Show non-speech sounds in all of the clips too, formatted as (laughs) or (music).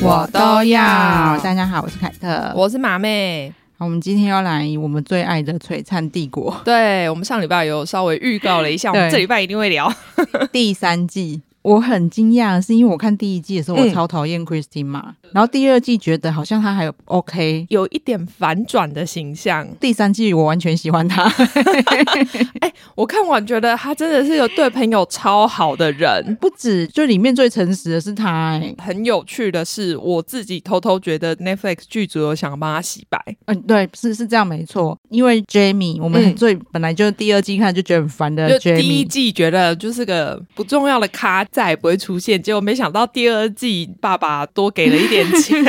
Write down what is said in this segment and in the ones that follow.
我都要。大家好，我是凯特，我是马妹。好，我们今天要来我们最爱的《璀璨帝国》。对，我们上礼拜有稍微预告了一下，(laughs) 我们这礼拜一定会聊 (laughs) 第三季。我很惊讶，是因为我看第一季的时候，我超讨厌 Christine 嘛、嗯，然后第二季觉得好像她还有 OK，有一点反转的形象。第三季我完全喜欢他。(laughs) 哎、欸，我看完觉得他真的是个对朋友超好的人，不止，就里面最诚实的是他、欸。很有趣的是，我自己偷偷觉得 Netflix 剧组有想帮他洗白。嗯，对，是是这样没错。因为 Jamie，我们最、嗯、本来就第二季看就觉得很烦的 Jamie，第一季觉得就是个不重要的咖。再也不会出现，结果没想到第二季爸爸多给了一点钱，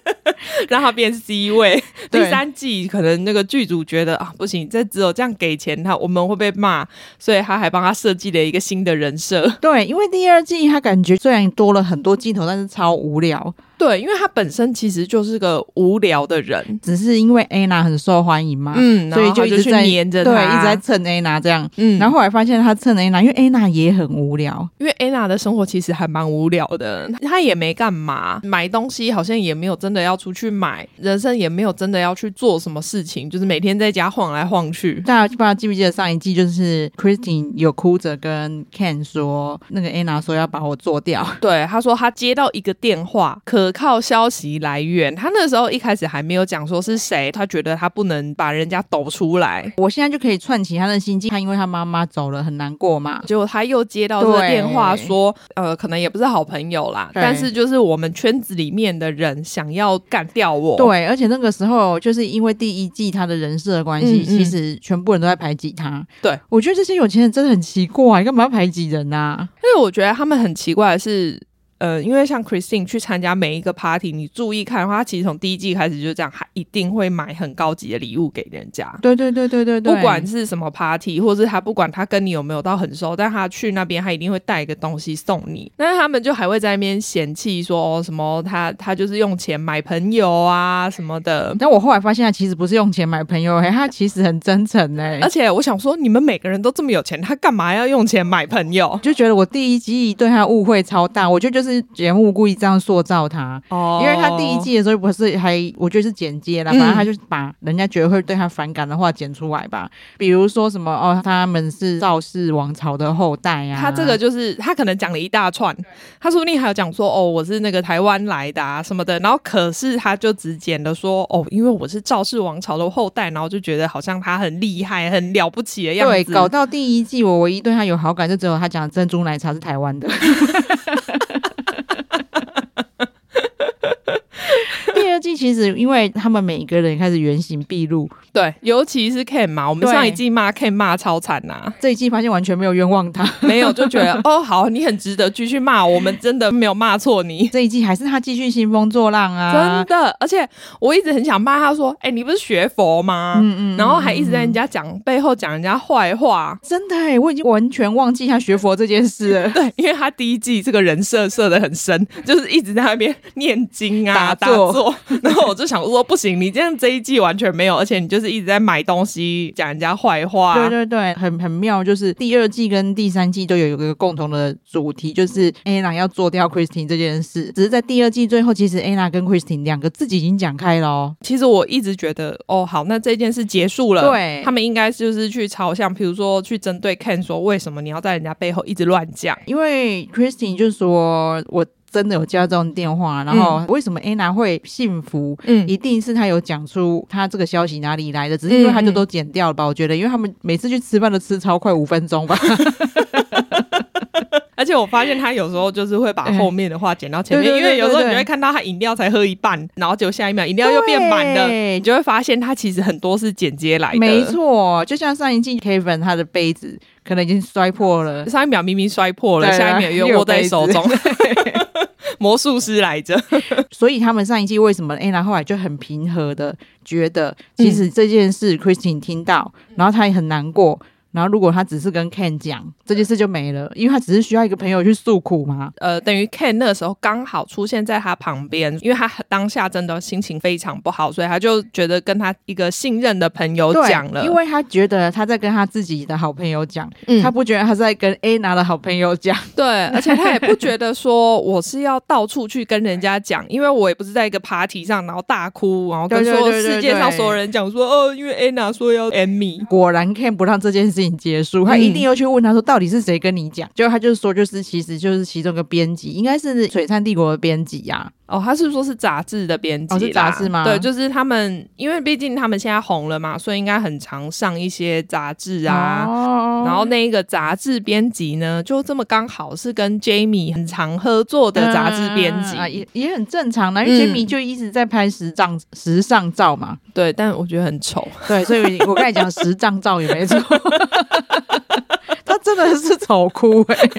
(laughs) 让他变 C 位。第三季可能那个剧组觉得啊不行，这只有这样给钱他我们会被骂，所以他还帮他设计了一个新的人设。对，因为第二季他感觉虽然多了很多镜头，但是超无聊。对，因为他本身其实就是个无聊的人，只是因为 Anna 很受欢迎嘛，嗯，所以就一直在黏着他，对，一直在蹭 Anna 这样，嗯，然后后来发现他蹭 Anna，因为 Anna 也很无聊，因为 Anna 的生活其实还蛮无聊的，他也没干嘛，买东西好像也没有真的要出去买，人生也没有真的要去做什么事情，就是每天在家晃来晃去。大家不知道记不记得上一季，就是 Christine 有哭着跟 Ken 说，那个 Anna 说要把我做掉，对，他说他接到一个电话，可靠消息。来源，他那时候一开始还没有讲说是谁，他觉得他不能把人家抖出来。我现在就可以串起他的心境，他因为他妈妈走了很难过嘛，结果他又接到这个电话说，呃，可能也不是好朋友啦，但是就是我们圈子里面的人想要干掉我。对，而且那个时候就是因为第一季他的人设的关系，嗯嗯，其实全部人都在排挤他。对，我觉得这些有钱人真的很奇怪，干嘛要排挤人啊？因为我觉得他们很奇怪的是。呃，因为像 Christine 去参加每一个 party，你注意看的话，他其实从第一季开始就这样，他一定会买很高级的礼物给人家。对对对对对对，不管是什么 party，或是他不管他跟你有没有到很熟，但他去那边，他一定会带一个东西送你。但是他们就还会在那边嫌弃说，哦，什么他他就是用钱买朋友啊什么的。但我后来发现，他其实不是用钱买朋友，欸，他其实很真诚哎。而且我想说，你们每个人都这么有钱，他干嘛要用钱买朋友？就觉得我第一季对他误会超大，我觉得就是节目故意。这样塑造他，哦，因为他第一季的时候不是还，我觉得是剪接了，反正他就是把人家觉得会对他反感的话剪出来吧，比如说什么哦，他们是赵氏王朝的后代啊，他这个就是他可能讲了一大串，他说不定还有讲说哦，我是那个台湾来的啊什么的，然后可是他就只剪了说哦，因为我是赵氏王朝的后代，然后就觉得好像他很厉害、很了不起的样子。对，搞到第一季我唯一对他有好感，就只有他讲珍珠奶茶是台湾的。(laughs) 其实，因为他们每一个人开始原形毕露，对，尤其是 Ken 嘛，我们上一季骂 Ken 骂超惨呐、啊，这一季发现完全没有冤枉他，没有就觉得 (laughs) 哦，好，你很值得继续骂，我们真的没有骂错你。这一季还是他继续兴风作浪啊，真的，而且我一直很想骂他说，哎、欸，你不是学佛吗？嗯嗯，然后还一直在人家讲背后讲人家坏话，真的哎，我已经完全忘记他学佛这件事了。(laughs) 对，因为他第一季这个人设设的很深，就是一直在那边念经啊，打坐。然后我就想说，不行，你这样这一季完全没有，而且你就是一直在买东西，讲人家坏话。对对对，很很妙，就是第二季跟第三季都有一个共同的主题，就是 Anna 要做掉 Christine 这件事。只是在第二季最后，其实 Anna 跟 Christine 两个自己已经讲开了哦。其实我一直觉得，哦，好，那这件事结束了，对，他们应该就是去朝向，比如说去针对 Ken 说，为什么你要在人家背后一直乱讲？因为 Christine 就说我。真的有接到这种电话，然后为什么 Anna 会幸福？嗯，一定是他有讲出他这个消息哪里来的，只是因为他就都剪掉了吧？我觉得，因为他们每次去吃饭都吃超快，五分钟吧。(laughs) 而且我发现他有时候就是会把后面的话剪到前面，因为有时候你会看到他饮料才喝一半，然后就下一秒饮料又变满了，你就会发现他其实很多是剪接来的。没错，就像上一季 Kevin 他的杯子可能已经摔破了，上一秒明明摔破了，下一秒又握在手中。(laughs) (laughs) 魔术师来着，(laughs) 所以他们上一季为什么 Anna 后来就很平和的觉得，其实这件事 Christine 听到，然后他也很难过，然后如果他只是跟 Ken 讲这件事就没了，因为他只是需要一个朋友去诉苦嘛。呃，等于 Ken 那个时候刚好出现在他旁边，因为他当下真的心情非常不好，所以他就觉得跟他一个信任的朋友讲了，因为他觉得他在跟他自己的好朋友讲，嗯、他不觉得他在跟 Anna 的好朋友讲，对，而且他也不觉得说我是要到处去跟人家讲，因为我也不是在一个 party 上然后大哭，然后跟说世界上所有人讲说哦，因为 Anna 说要 me，果然 Ken 不让这件事情结束，他一定要去问他说到底是谁跟你讲，结果他就说就是其实就是其中一个编辑，应该是璀璨帝国的编辑呀。哦，他是说是杂志的编辑，哦，是杂志吗？对，就是他们，因为毕竟他们现在红了嘛，所以应该很常上一些杂志啊。哦，然后那一个杂志编辑呢，就这么刚好是跟 Jamie 很常合作的杂志编辑，啊，也也很正常啦，因为 Jamie 就一直在拍时尚时尚照嘛。对，但我觉得很丑。对，所以我刚才讲时尚照也没错。他真的是丑哭哎、(laughs) 欸！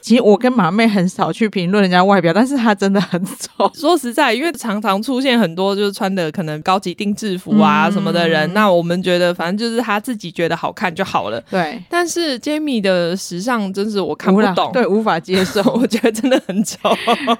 其实我跟马妹很少去评论人家外表，但是她真的很丑。(laughs) 说实在，因为常常出现很多就是穿的可能高级定制服啊什么的人，嗯、那我们觉得反正就是她自己觉得好看就好了。对，但是 Jamie 的时尚真是我看不懂，对，无法接受，(laughs) 我觉得真的很丑。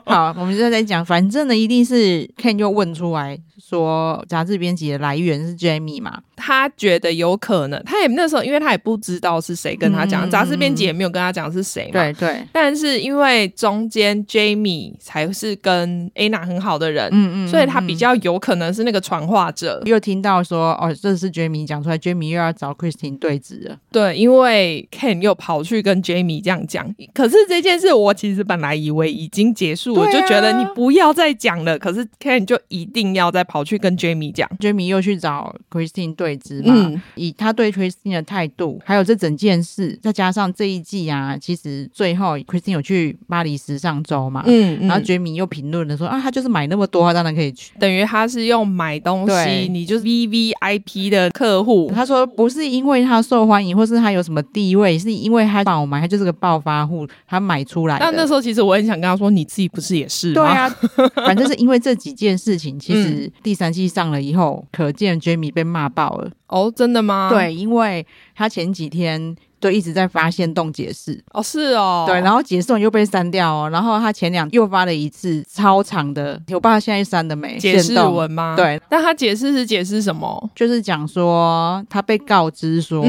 好，我们现在在讲，反正呢，一定是 Ken 就问出来说，杂志编辑的来源是 Jamie 嘛？他觉得有可能，他也那时候，因为他也不知道是谁跟他讲，杂志编辑也没有跟他讲是谁嘛。对对。但是因为中间 Jamie 才是跟 Anna 很好的人，嗯嗯，所以他比较有可能是那个传话者。又听到说，哦，这是 Jamie 讲出来，Jamie 又要找 Christine 对质了。对，因为 Ken 又跑去跟 Jamie 这样讲。可是这件事我其实本来以为已经结束了，啊、就觉得你不要再讲了。可是 Ken 就一定要再跑去跟 Jamie 讲，Jamie 又去找 Christine 对。嗯，以他对 Christine 的态度，还有这整件事，再加上这一季啊，其实最后 Christine 有去巴黎时尚周嘛，嗯，嗯，然后 Jamie 又评论了说啊，他就是买那么多，他当然可以去，等于他是用买东西，你就是 VVIP 的客户。他说不是因为他受欢迎，或是他有什么地位，是因为他爆买，他就是个暴发户，他买出来。但那时候其实我很想跟他说，你自己不是也是吗？对啊，反正是因为这几件事情，其实第三季上了以后，可见 Jamie 被骂爆了。哦，真的吗？对，因为他前几天都一直在发现动解释。哦，是哦。对，然后解释完又被删掉哦。然后他前两又发了一次超长的，我不知道现在删的没？解释文吗？对。但他解释是解释什么？就是讲说他被告知说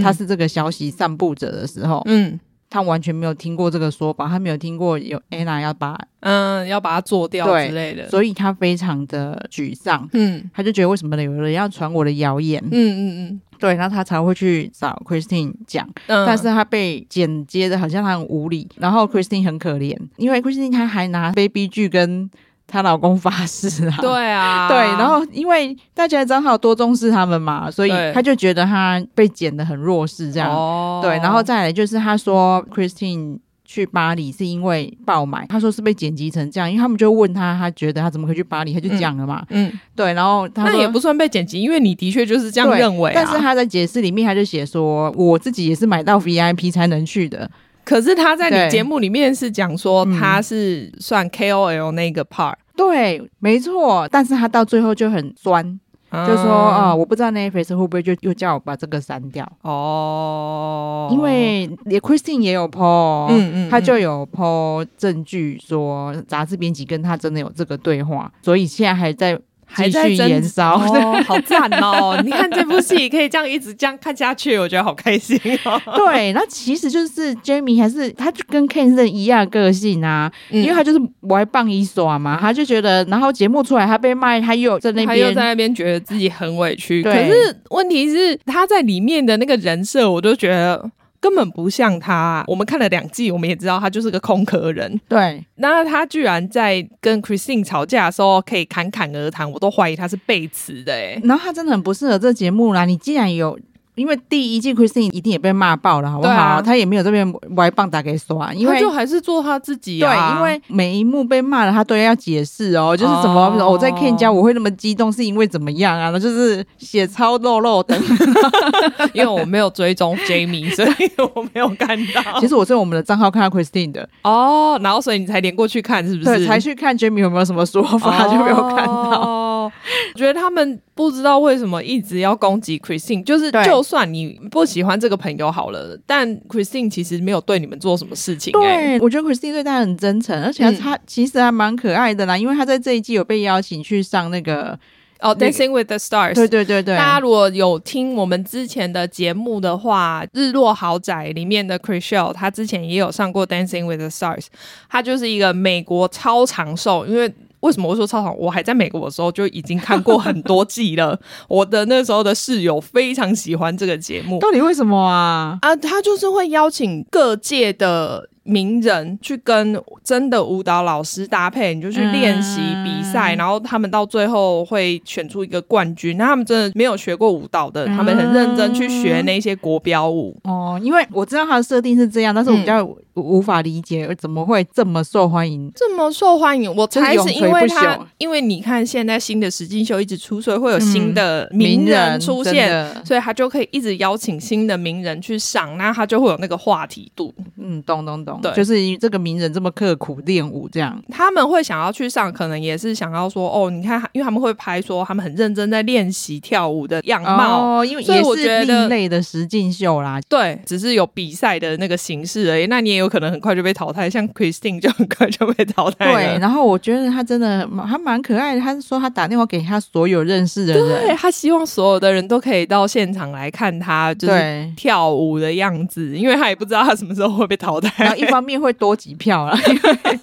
他是这个消息散布者的时候，嗯。他完全没有听过这个说法，他没有听过有 Anna 要把嗯要把它做掉之类的，所以他非常的沮丧。嗯，他就觉得为什么有人要传我的谣言？嗯嗯嗯，对，然后他才会去找 Christine 讲，嗯、但是他被剪接的好像他很无理，然后 Christine 很可怜，因为 Christine 他还拿 Baby 剧跟。她老公发誓啊，对啊，(laughs) 对，然后因为大家知道她有多重视他们嘛，所以他就觉得他被剪得很弱势这样，对，对，然后再来就是他说 Christine 去巴黎是因为爆买，他说是被剪辑成这样，因为他们就问他，他觉得他怎么可以去巴黎，他就讲了嘛，嗯，嗯对，然后他那也不算被剪辑，因为你的确就是这样认为啊，但是他在解释里面他就写说，我自己也是买到 VIP 才能去的。可是他在你节目里面是讲说他是算 KOL 那个 part，对，没错。但是他到最后就很酸，嗯、就说啊、哦，我不知道那些粉丝会不会就又叫我把这个删掉哦，因为也 Christine 也有 po，嗯嗯，他就有 po 证据说杂志编辑跟他真的有这个对话，所以现在还在。还在延烧，哦，(laughs) 好赞哦！你看这部戏可以这样一直这样看下去，我觉得好开心哦。(laughs) 对，那其实就是 Jamie 还是他就跟 Ken 是一样的个性啊，嗯、因为他就是歪棒一耍嘛，他就觉得，然后节目出来他被骂，他又在那边，他又在那边觉得自己很委屈。可是问题是他在里面的那个人设，我都觉得。根本不像他，我们看了两季，我们也知道他就是个空壳人。对，那他居然在跟 Christine 吵架的时候可以侃侃而谈，我都怀疑他是背词的哎。然后他真的很不适合这节目啦。你既然有。因为第一季 Christine 一定也被骂爆了，好不好？啊、他也没有这边歪棒打给刷，因为他就还是做他自己啊。对，因为每一幕被骂了，他都要解释哦，就是怎么我、哦、在 Ken 家我会那么激动，是因为怎么样啊？那就是写超肉肉的，(laughs) 因为我没有追踪 Jamie，所以我没有看到。其实我是用我们的账号看到 Christine 的哦，然后所以你才连过去看，是不是？对，才去看 Jamie 有没有什么说法，哦、就没有看到。觉得他们不知道为什么一直要攻击 Christine，就是就算你不喜欢这个朋友好了，但 Christine 其实没有对你们做什么事情、欸。对，我觉得 Christine 对他很真诚，而且他其实还蛮可爱的啦，因为他在这一季有被邀请去上那个。哦、oh，Dancing with the Stars，对对对对。大家如果有听我们之前的节目的话，《日落豪宅》里面的 Chrishell，他之前也有上过 Dancing with the Stars。他就是一个美国超长寿，因为为什么我说超长？我还在美国的时候就已经看过很多季了。(laughs) 我的那时候的室友非常喜欢这个节目，到底为什么啊？啊，他就是会邀请各界的。名人去跟真的舞蹈老师搭配，你就去练习比赛，嗯，然后他们到最后会选出一个冠军。那他们真的没有学过舞蹈的，嗯，他们很认真去学那些国标舞。哦，因为我知道他的设定是这样，但是我比较无法理解，怎么会这么受欢迎？这么受欢迎，我猜是因为他，因为你看现在新的实境秀一直出，所以会有新的名人出现，嗯，所以他就可以一直邀请新的名人去上，那他就会有那个话题度。嗯，懂懂懂。对，就是这个名人这么刻苦练舞，这样他们会想要去上，可能也是想要说哦，你看，因为他们会拍说他们很认真在练习跳舞的样貌，哦，因为也是另类的实境秀啦。对，只是有比赛的那个形式而已。那你也有可能很快就被淘汰，像 Christine 就很快就被淘汰。对，然后我觉得他真的还蛮可爱的。他说他打电话给他所有认识的人，对，他希望所有的人都可以到现场来看他就是跳舞的样子，因为他也不知道他什么时候会被淘汰。然后一方面会多几票了，因为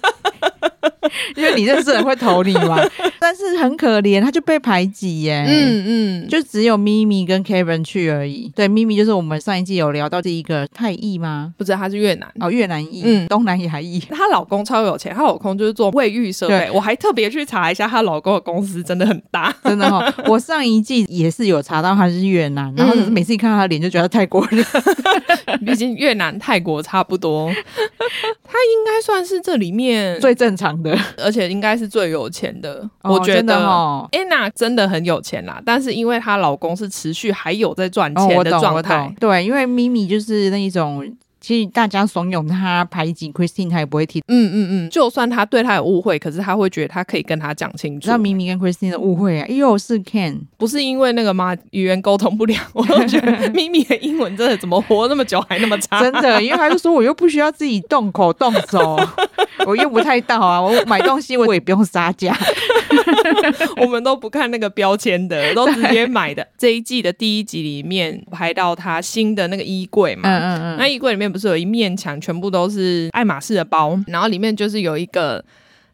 (laughs) 因为你认识人会投你嘛。(laughs) 但是很可怜，他就被排挤耶。嗯嗯，就只有咪咪跟 Kevin 去而已。对，咪咪就是我们上一季有聊到第一个泰裔吗？不知道他是越南哦，越南裔，嗯，东南亚裔。她老公超有钱，她老公就是做卫浴设备。我还特别去查一下，她老公的公司真的很大，真的哈、哦。(laughs) 我上一季也是有查到他是越南，然后每次一看到他脸就觉得泰国人。毕竟越南泰国差不多，他应该算是这里面最正常的，(laughs) 而且应该是最有钱的。哦、我觉得哦，Anna 真的很有钱啦，但是因为她老公是持续还有在赚钱的状态、哦，对，因为咪咪就是那一种。其实大家怂恿他排挤 Christine，他也不会提。嗯嗯嗯，就算他对他有误会，可是他会觉得他可以跟他讲清楚。那明明跟 Christine 的误会啊，又是 Ken，不是因为那个吗？语言沟通不良，我都觉得 (laughs) 咪咪的英文真的怎么活那么久还那么差？真的，因为他就说我又不需要自己动口动手，(laughs) 我用不太到啊。我买东西我也不用杀价，(laughs) 我们都不看那个标签的，都直接买的。这一季的第一集里面拍到他新的那个衣柜嘛，嗯嗯嗯，那衣柜里面。不是有一面墙全部都是爱马仕的包，然后里面就是有一个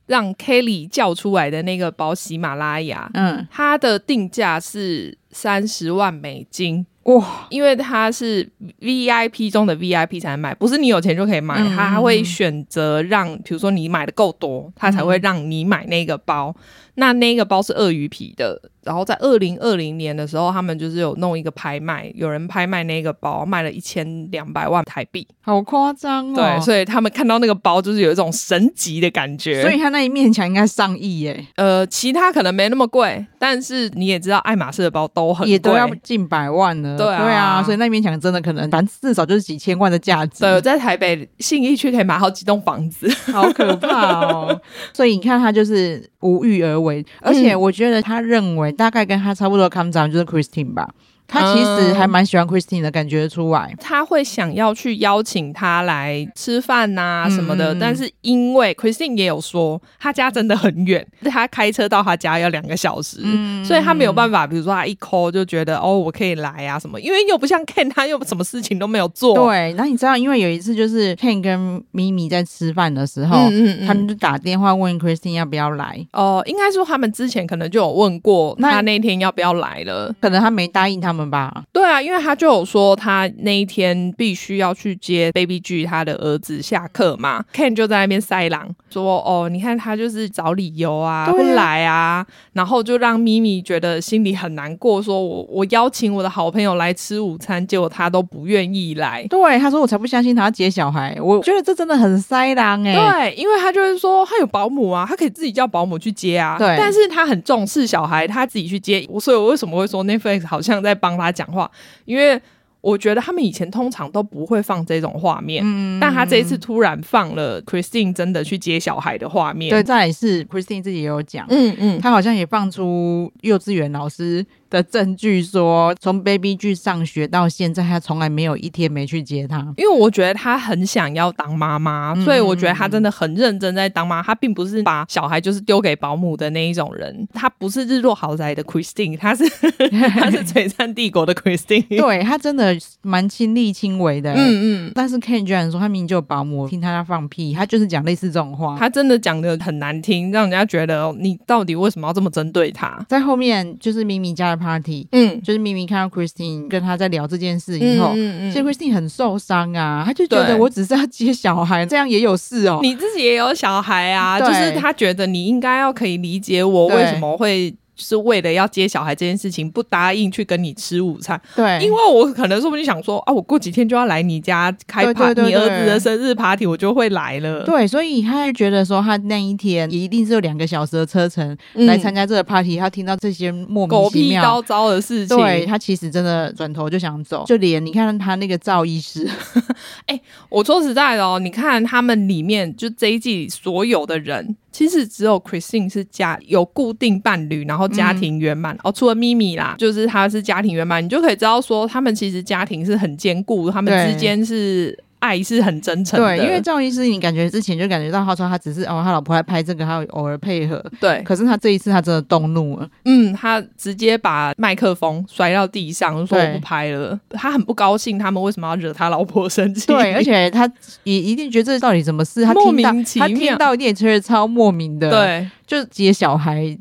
让 Kelly 叫出来的那个包，喜马拉雅，嗯，它的定价是三十万美金。哇，因为它是 VIP 中的 VIP 才能买，不是你有钱就可以买，嗯、他还会选择让，比如说你买的够多，他才会让你买那个包。嗯、那那个包是鳄鱼皮的，然后在二零二零年的时候，他们就是有弄一个拍卖，有人拍卖那个包，卖了一千两百万台币，好夸张哦！对，所以他们看到那个包就是有一种神级的感觉，所以他那一面墙应该上亿耶。呃，其他可能没那么贵，但是你也知道，爱马仕的包都很贵，也都要近百万呢。对啊，对啊，所以那面墙真的可能，反正至少就是几千万的价值。对，在台北信义区可以买好几栋房子，好可怕哦。(laughs) 所以你看，他就是无欲而为，而且我觉得他认为大概跟他差不多，come down 就是 Christine 吧。他其实还蛮喜欢 Christine 的感觉出来，他会想要去邀请他来吃饭呐、啊、什么的、嗯，但是因为 Christine 也有说他家真的很远，(laughs) 他开车到他家要两个小时、嗯，所以他没有办法，比如说他一 call 就觉得哦，我可以来啊什么，因为又不像 Ken，他 (laughs) 又什么事情都没有做。对，那你知道，因为有一次就是 Ken 跟咪咪在吃饭的时候、他们就打电话问 Christine 要不要来。哦、呃，应该说他们之前可能就有问过他那天要不要来了，可能他没答应他们。吧，对啊，因为他就有说他那一天必须要去接 Baby G 他的儿子下课嘛，Ken 就在那边塞狼说哦，你看他就是找理由啊，不来啊，然后就让咪咪觉得心里很难过，说我我邀请我的好朋友来吃午餐，结果他都不愿意来。对，他说我才不相信他要接小孩，我觉得这真的很塞狼哎、欸。对，因为他就是说他有保姆啊，他可以自己叫保姆去接啊。对，但是他很重视小孩，他自己去接。所以我为什么会说 Netflix 好像在帮。他讲话，因为我觉得他们以前通常都不会放这种画面，嗯，但他这一次突然放了 Christine 真的去接小孩的画面。对，再来是 Christine 自己也有讲，嗯嗯，他好像也放出幼稚园老师的证据说，从 Baby 去上学到现在，他从来没有一天没去接他。因为我觉得他很想要当妈妈，所以我觉得他真的很认真在当妈。他并不是把小孩就是丢给保姆的那一种人，他不是日落豪宅的 Christine，他是 (laughs) 他是璀璨帝国的 Christine。(laughs) 对，他真的蛮亲力亲为的。嗯嗯。但是 Ken 居然说他明明就有保姆，听他在放屁，他就是讲类似这种话。他真的讲的很难听，让人家觉得你到底为什么要这么针对他？在后面就是咪咪家的 party，嗯，就是明明看到 Christine 跟他在聊这件事以后，嗯嗯，其实 Christine 很受伤啊，他就觉得我只是要接小孩，这样也有事哦。你自己也有小孩啊，就是他觉得你应该要可以理解我为什么会。是为了要接小孩这件事情，不答应去跟你吃午餐。对，因为我可能说不定想说啊，我过几天就要来你家开 party，你儿子的生日 party，我就会来了。对，所以他就觉得说，他那一天也一定是有两个小时的车程来参加这个 party，他听到这些莫名其妙、狗屁倒灶的事情，对，他其实真的转头就想走。就连你看他那个赵医师，(laughs) 哎、欸，我说实在的哦，你看他们里面就这一季所有的人。其实只有 Christine 是家有固定伴侣，然后家庭圆满、嗯、哦。除了咪咪啦，就是他是家庭圆满，你就可以知道说他们其实家庭是很坚固，他们之间是。爱是很真诚的，对，因为赵医师，你感觉之前就感觉到他说他只是哦，他老婆来拍这个，他偶尔配合，对。可是他这一次他真的动怒了，嗯，他直接把麦克风摔到地上，说我不拍了。他很不高兴，他们为什么要惹他老婆生气？对，而且他也一定觉得这到底什么事？他听到莫名其妙，他听到一点觉得超莫名的，对，就接小孩。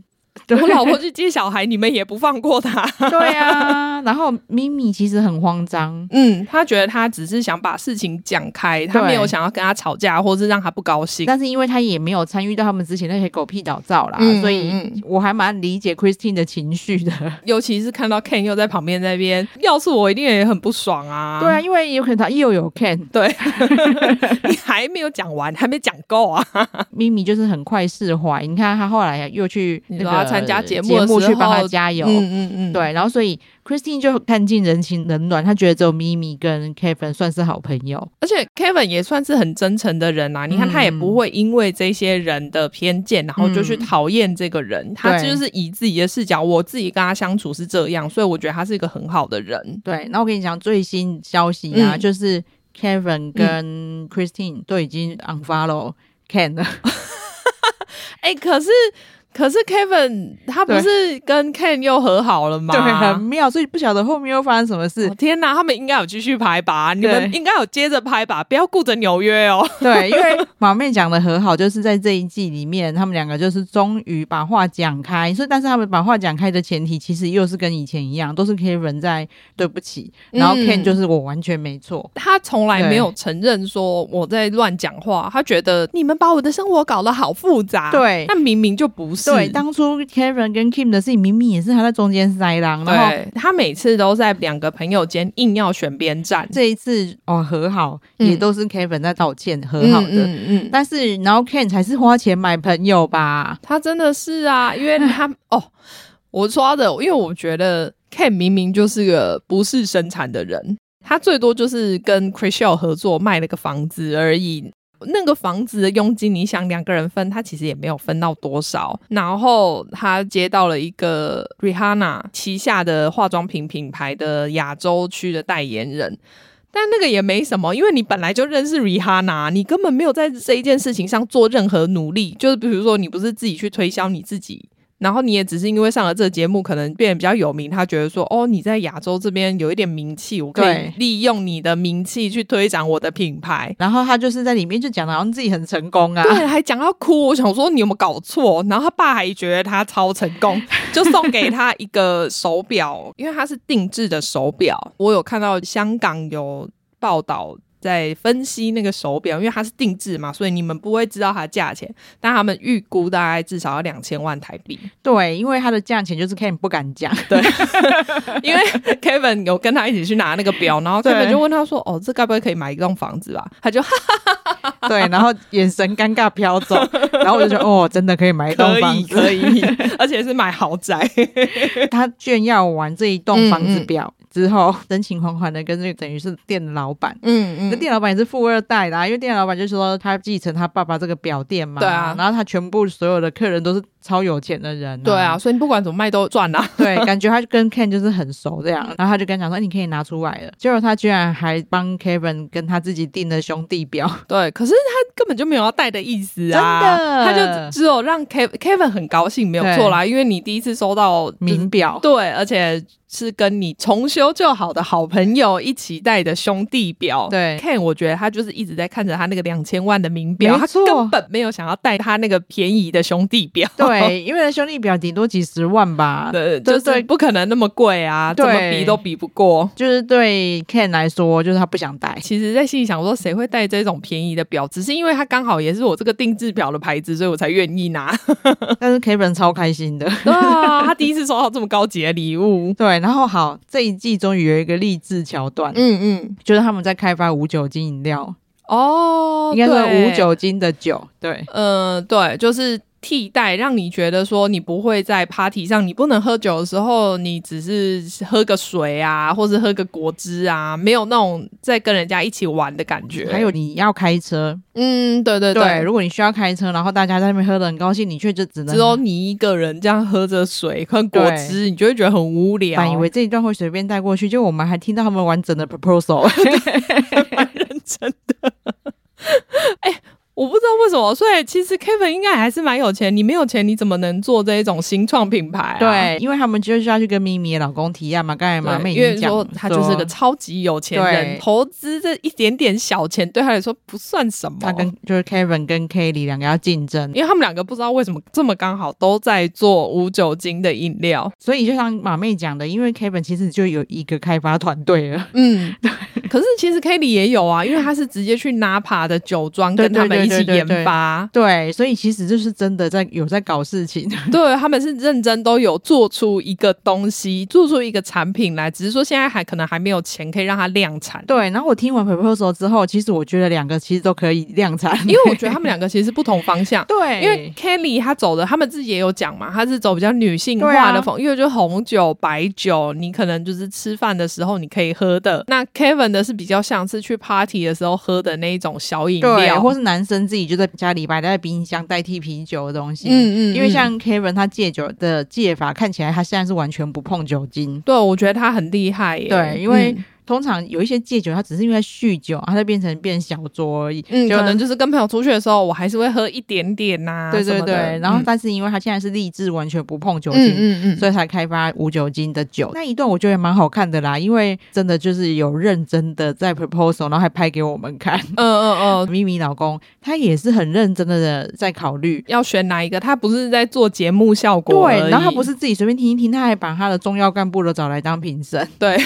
我老婆去接小孩，你们也不放过他。(laughs) 对啊，然后咪咪其实很慌张，嗯，他觉得他只是想把事情讲开，他没有想要跟他吵架，或是让他不高兴。但是因为他也没有参与到他们之前那些狗屁倒灶啦，嗯、所以我还蛮理解 Christine 的情绪的。尤其是看到 Ken 又在旁边那边，要是我一定也很不爽啊。对啊，因为有可能他又有 Ken，对，(laughs) 你还没有讲完，还没讲够啊。咪咪就是很快释怀，你看他后来又去那个。参加节目，去帮他加油，嗯嗯嗯，对，然后所以 Christine 就看尽人情冷暖，他觉得只有咪咪跟 Kevin 算是好朋友，而且 Kevin 也算是很真诚的人啊。你看他也不会因为这些人的偏见，然后就去讨厌这个人，他就是以自己的视角，我自己跟他相处是这样，所以我觉得他是一个很好的人。对，那我跟你讲最新消息啊，就是 Kevin 跟 Christine 都已经 unfollow Ken 了。(laughs) 哎，可是。可是 Kevin 他不是跟 Ken 又和好了吗？对，很妙，所以不晓得后面又发生什么事。哦、天哪，他们应该有继续拍吧？你们应该有接着拍吧？不要顾着纽约哦。(laughs) 对，因为马妹讲的和好，就是在这一季里面，他们两个就是终于把话讲开。所以，但是他们把话讲开的前提，其实又是跟以前一样，都是 Kevin 在对不起，然后 Ken 就是我完全没错。嗯、他从来没有承认说我在乱讲话，他觉得你们把我的生活搞得好复杂。对，那明明就不是。对，当初 Kevin 跟 Kim 的事情，明明也是他在中间塞狼，然后他每次都在两个朋友间硬要选边站。这一次哦和好，也都是 Kevin 在道歉、嗯、和好的，嗯嗯，嗯。但是然后 Ken 才是花钱买朋友吧？他真的是啊，因为他 (laughs) 哦，我抓的，因为我觉得 Ken 明明就是个不是生产的人，他最多就是跟 Chrishell 合作卖了个房子而已。那个房子的佣金，你想两个人分，他其实也没有分到多少。然后他接到了一个 Rihanna 旗下的化妆品品牌的亚洲区的代言人，但那个也没什么，因为你本来就认识 Rihanna，你根本没有在这一件事情上做任何努力。就是比如说，你不是自己去推销你自己。然后你也只是因为上了这个节目，可能变得比较有名，他觉得说，哦，你在亚洲这边有一点名气，我可以利用你的名气去推展我的品牌。然后他就是在里面就讲的好像自己很成功啊，对，还讲到哭。我想说你有没有搞错？然后他爸还觉得他超成功，(laughs) 就送给他一个手表，因为他是定制的手表。我有看到香港有报道。在分析那个手表，因为它是定制嘛，所以你们不会知道它的价钱，但他们预估大概至少要两千万台币。对，因为它的价钱就是 Kevin 不敢讲。对，(laughs) 因为 Kevin 有跟他一起去拿那个表，然后 Kevin 就问他说：“哦，这该不会可以买一栋房子吧？”他就哈哈哈哈，对，然后眼神尴尬飘走，(laughs) 然后我就说：“哦，真的可以买一栋房子，可以，可以，而且是买豪宅。(laughs) ”他炫耀完这一栋房子表。嗯嗯之后，真情款款的跟这个等于是店的老板，嗯嗯，那店老板也是富二代啦，因为店老板就说他继承他爸爸这个表店嘛，对啊，然后他全部所有的客人都是超有钱的人，对啊，所以你不管怎么卖都赚啊，(laughs) (laughs) 对，感觉他就跟 Ken 就是很熟这样，然后他就跟他讲说你可以拿出来了，结果他居然还帮 Kevin 跟他自己订了兄弟表，对，可是他根本就没有要戴的意思啊，真的，他就只有让 Kevin Kevin 很高兴，没有错啦，因为你第一次收到名表，对，而且。是跟你重修旧好的好朋友一起戴的兄弟表。对，Ken，我觉得他就是一直在看着他那个两千万的名表，他根本没有想要戴他那个便宜的兄弟表。对，因为兄弟表顶多几十万吧，(laughs) 对，就是不可能那么贵啊，怎么比都比不过。就是对 Ken 来说，就是他不想戴。其实，在心里想说，谁会戴这种便宜的表？只是因为他刚好也是我这个定制表的牌子，所以我才愿意拿。(laughs) 但是 Kevin 超开心的，(laughs) 对啊，他第一次收到这么高级的礼物。对，然后好这。这一季终于有一个励志桥段，嗯嗯，就是他们在开发无酒精饮料哦，应该是无酒精的酒，对，嗯、呃，对，就是。替代让你觉得说你不会在 party 上，你不能喝酒的时候，你只是喝个水啊，或是喝个果汁啊，没有那种在跟人家一起玩的感觉。还有你要开车，嗯，对对对，对，如果你需要开车，然后大家在那边喝的很高兴，你却就只能只有你一个人这样喝着水喝果汁，你就会觉得很无聊。本以为这一段会随便带过去，就我们还听到他们完整的 proposal，(laughs) 蛮认真的。(laughs) 哎。我不知道为什么，所以其实 Kevin 应该还是蛮有钱。你没有钱，你怎么能做这一种新创品牌啊？对，因为他们就是要去跟咪咪的老公提案嘛。刚才马妹已经讲，他就是个超级有钱人，投资这一点点小钱对他来说不算什么。他跟就是 Kevin 跟 Kelly 两个要竞争，因为他们两个不知道为什么这么刚好都在做无酒精的饮料。所以就像马妹讲的，因为 Kevin 其实就有一个开发团队了。嗯，(laughs) 对。可是其实 Kelly 也有啊，(laughs) 因为他是直接去 Napa 的酒庄跟他们一起研发。对，所以其实就是真的在有在搞事情。(laughs) 对，他们是认真都有做出一个东西，做出一个产品来，只是说现在还可能还没有钱可以让它量产。对，然后我听完 proposal 之后，其实我觉得两个其实都可以量产，(laughs) 因为我觉得他们两个其实是不同方向。对，因为 Kelly 他走的，他们自己也有讲嘛，他是走比较女性化的风，啊、因为就红酒、白酒，你可能就是吃饭的时候你可以喝的。那 Kevin 的是比较像是。去 party 的时候喝的那一种小饮料，或是男生自己就在家里摆在冰箱代替啤酒的东西。嗯嗯，嗯，因为像 Kevin 他戒酒的戒法看起来，他现在是完全不碰酒精。对，我觉得他很厉害耶。对，因为。嗯通常有一些戒酒，他只是因为酗酒，他就变成变小酌而已。嗯，可能就是跟朋友出去的时候，我还是会喝一点点呐、啊。对对对。然后，但是因为他现在是立志完全不碰酒精，嗯嗯，嗯，所以才开发无酒精的酒。那一段我觉得蛮好看的啦，因为真的就是有认真的在 proposal，然后还拍给我们看。嗯嗯嗯。(laughs) 咪咪老公他也是很认真的在考虑要选哪一个，他不是在做节目效果。对，然后他不是自己随便听一听，他还把他的重要干部都找来当评审。对。(laughs)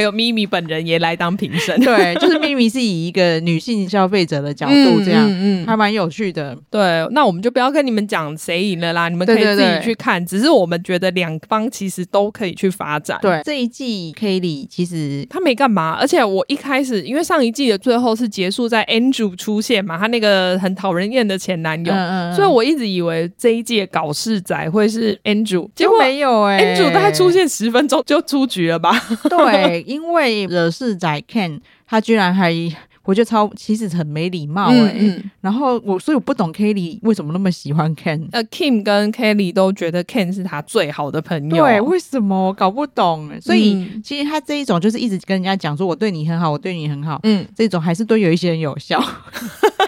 还有咪咪本人也来当评审，(laughs) 对，就是咪咪是以一个女性消费者的角度这样，嗯，嗯，嗯还蛮有趣的。对，那我们就不要跟你们讲谁赢了啦，你们可以自己去看。只是我们觉得两方其实都可以去发展。对，这一季 Kelly 其实他没干嘛，而且我一开始因为上一季的最后是结束在 Andrew 出现嘛，他那个很讨人厌的前男友，嗯嗯，所以我一直以为这一季搞事仔会是 Andrew，结果没有哎、欸、，Andrew 大概出现十分钟就出局了吧？对。因为惹事仔 Ken，他居然还，我觉得超其实很没礼貌哎、欸嗯嗯。然后我所以我不懂 Kelly 为什么那么喜欢 Ken。呃，Kim 跟 Kelly 都觉得 Ken 是他最好的朋友。对，为什么我搞不懂？所以、嗯、其实他这一种就是一直跟人家讲说我对你很好，我对你很好。嗯，这种还是对有一些人有效。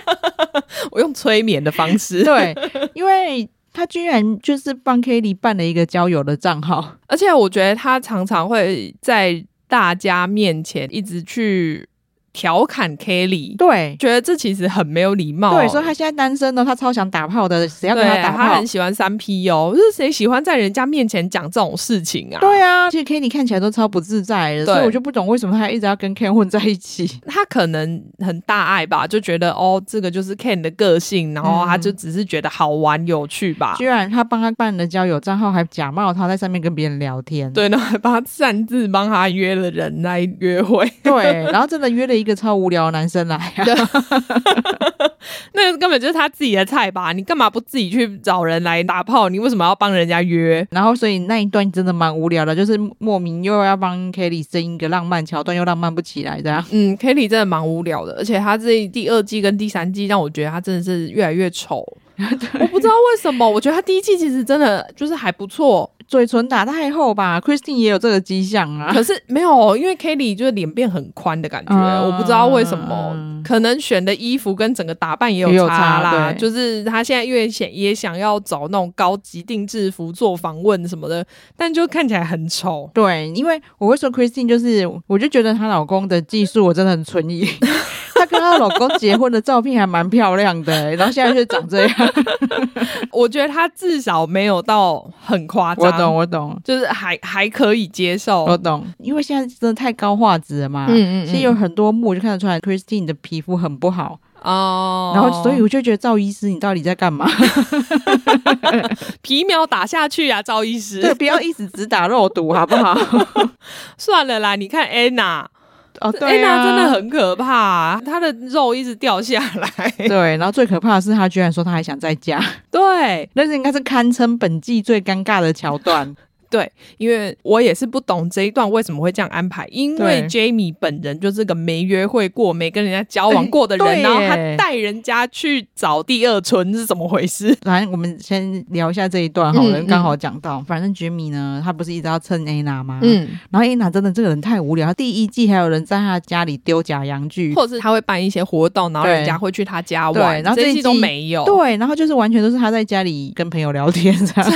(laughs) 我用催眠的方式。(laughs) 对，因为。他居然就是帮 Kelly 办了一个交友的账号，而且我觉得他常常会在大家面前一直去。调侃 Kelly，对，觉得这其实很没有礼貌。对，所以他现在单身呢，他超想打炮的，谁要跟他打炮？他很喜欢三 P 哦，就是谁喜欢在人家面前讲这种事情啊？对啊，其实 Kelly 看起来都超不自在的，所以我就不懂为什么他一直要跟 Ken 混在一起。(laughs) 他可能很大爱吧，就觉得哦，这个就是 Ken 的个性，然后他就只是觉得好玩有趣吧。嗯、居然他帮他办了交友账号，还假冒他在上面跟别人聊天，对，然后还帮他擅自帮他约了人来约会，对，然后真的约了一个超无聊的男。生来啊！(laughs) 那根本就是他自己的菜吧？你干嘛不自己去找人来打炮？你为什么要帮人家约？然后所以那一段真的蛮无聊的，就是莫名又要帮 Kelly 生一个浪漫桥段，又浪漫不起来这样。嗯，Kelly 真的蛮无聊的，而且他这第二季跟第三季让我觉得他真的是越来越丑。(laughs) 我不知道为什么，我觉得他第一季其实真的就是还不错。嘴唇打太厚吧，Christine 也有这个迹象啊。可是没有，因为 Kelly 就是脸变很宽的感觉，嗯、我不知道为什么。可能选的衣服跟整个打扮也有差啦。差就是她现在越想也想要找那种高级定制服做访问什么的，但就看起来很丑。对，因为我会说 Christine，就是我就觉得她老公的技术我真的很存疑。(laughs) 她老公结婚的照片还蛮漂亮的，欸，(laughs) 然后现在就长这样。(laughs) 我觉得她至少没有到很夸张。我懂我懂，就是还还可以接受。我懂，因为现在真的太高画质了嘛。嗯嗯，嗯，其实有很多幕就看得出来，Christine 的皮肤很不好哦。然后所以我就觉得赵医师，你到底在干嘛？(laughs) 皮秒打下去啊，赵医师！对，不要一直只打肉毒，好不好？算了啦，你看 Anna。哦，对啊，真的很可怕，他的肉一直掉下来。对，然后最可怕的是，他居然说他还想再嫁。对，那是应该是堪称本季最尴尬的桥段。对，因为我也是不懂这一段为什么会这样安排，因为 Jamie 本人就是个没约会过、没跟人家交往过的人，然后他带人家去找第二春是怎么回事？反正我们先聊一下这一段好了，刚、嗯、好讲到，嗯、反正 Jamie 呢，他不是一直要蹭 Anna 吗？嗯，然后 Anna 真的这个人太无聊，他第一季还有人在他家里丢假洋具，或者是他会办一些活动，然后人家会去他家玩，然后这一季都没有，对，然后就是完全都是他在家里跟朋友聊天这样，